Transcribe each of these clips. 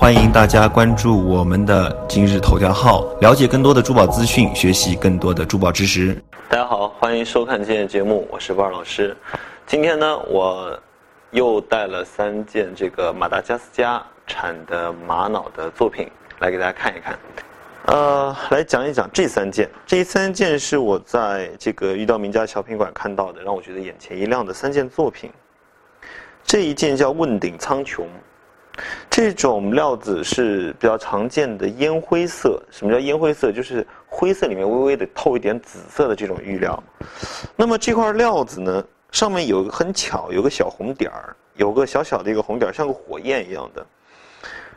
欢迎大家关注我们的今日头条号，了解更多的珠宝资讯，学习更多的珠宝知识。大家好，欢迎收看今天的节目，我是万老师。今天呢，我又带了三件这个马达加斯加产的玛瑙的作品来给大家看一看。呃，来讲一讲这三件。这三件是我在这个遇到名家小品馆看到的，让我觉得眼前一亮的三件作品。这一件叫问鼎苍穹。这种料子是比较常见的烟灰色。什么叫烟灰色？就是灰色里面微微的透一点紫色的这种玉料。那么这块料子呢，上面有个很巧，有个小红点儿，有个小小的一个红点儿，像个火焰一样的。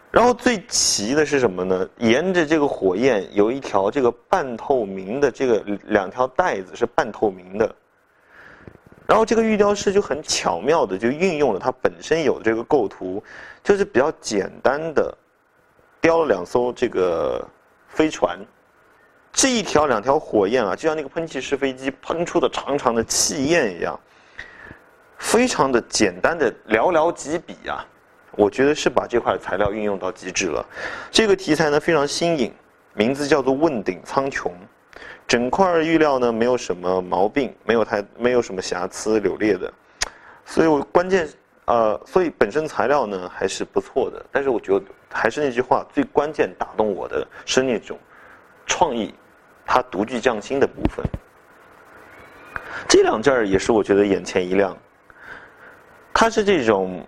然后最奇的是什么呢？沿着这个火焰有一条这个半透明的这个两条带子是半透明的。然后这个玉雕师就很巧妙的就运用了它本身有的这个构图，就是比较简单的雕了两艘这个飞船，这一条两条火焰啊，就像那个喷气式飞机喷出的长长的气焰一样，非常的简单的寥寥几笔啊，我觉得是把这块材料运用到极致了。这个题材呢非常新颖，名字叫做问鼎苍穹。整块玉料呢，没有什么毛病，没有太没有什么瑕疵柳裂的，所以我关键呃，所以本身材料呢还是不错的。但是我觉得还是那句话，最关键打动我的是那种创意，它独具匠心的部分。这两件儿也是我觉得眼前一亮，它是这种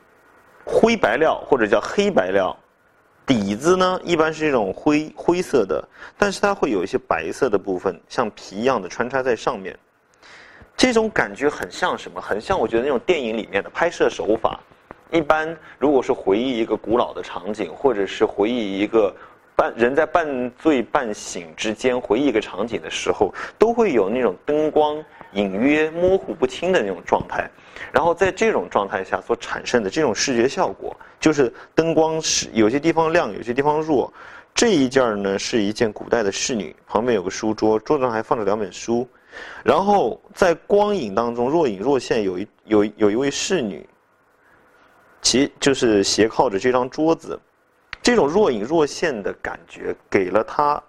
灰白料或者叫黑白料。底子呢，一般是这种灰灰色的，但是它会有一些白色的部分，像皮一样的穿插在上面。这种感觉很像什么？很像我觉得那种电影里面的拍摄手法。一般如果是回忆一个古老的场景，或者是回忆一个半人在半醉半醒之间回忆一个场景的时候，都会有那种灯光隐约模糊不清的那种状态。然后在这种状态下所产生的这种视觉效果，就是灯光是有些地方亮，有些地方弱。这一件呢是一件古代的侍女，旁边有个书桌，桌子上还放着两本书。然后在光影当中若隐若现，有一有有一位侍女，其就是斜靠着这张桌子。这种若隐若现的感觉，给了他，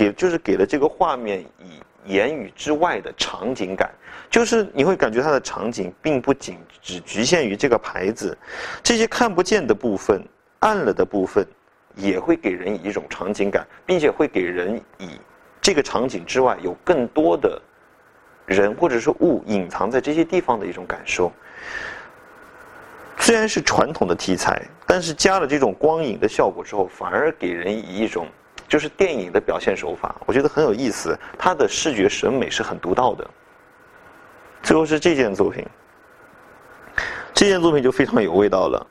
给就是给了这个画面以。言语之外的场景感，就是你会感觉它的场景并不仅只局限于这个牌子，这些看不见的部分、暗了的部分，也会给人以一种场景感，并且会给人以这个场景之外有更多的人或者是物隐藏在这些地方的一种感受。虽然是传统的题材，但是加了这种光影的效果之后，反而给人以一种。就是电影的表现手法，我觉得很有意思。它的视觉审美是很独到的。最后是这件作品，这件作品就非常有味道了。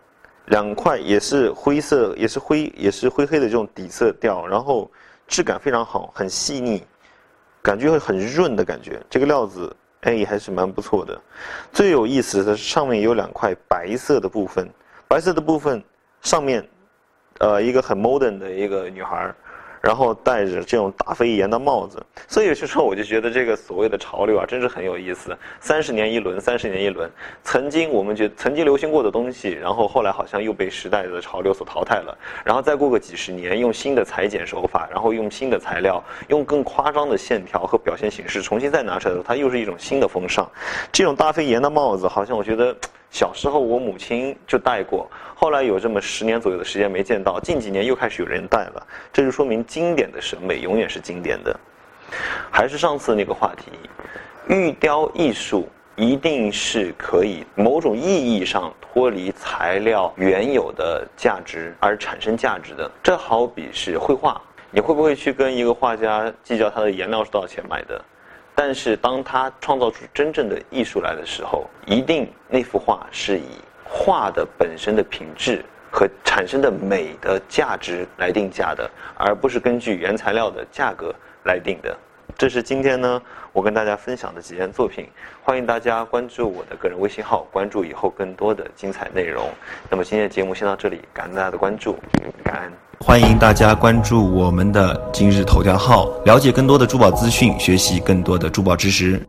两块也是灰色，也是灰，也是灰黑的这种底色调，然后质感非常好，很细腻，感觉会很润的感觉。这个料子哎还是蛮不错的。最有意思的是上面有两块白色的部分，白色的部分上面，呃，一个很 modern 的一个女孩。然后戴着这种大飞檐的帽子，所以有些时候我就觉得这个所谓的潮流啊，真是很有意思。三十年一轮，三十年一轮。曾经我们觉得曾经流行过的东西，然后后来好像又被时代的潮流所淘汰了。然后再过个几十年，用新的裁剪手法，然后用新的材料，用更夸张的线条和表现形式重新再拿出来的时候，它又是一种新的风尚。这种大飞檐的帽子，好像我觉得。小时候我母亲就戴过，后来有这么十年左右的时间没见到，近几年又开始有人戴了，这就说明经典的审美永远是经典的。还是上次那个话题，玉雕艺术一定是可以某种意义上脱离材料原有的价值而产生价值的。这好比是绘画，你会不会去跟一个画家计较他的颜料是多少钱买的？但是，当他创造出真正的艺术来的时候，一定那幅画是以画的本身的品质和产生的美的价值来定价的，而不是根据原材料的价格来定的。这是今天呢，我跟大家分享的几件作品。欢迎大家关注我的个人微信号，关注以后更多的精彩内容。那么今天的节目先到这里，感恩大家的关注，欢迎大家关注我们的今日头条号，了解更多的珠宝资讯，学习更多的珠宝知识。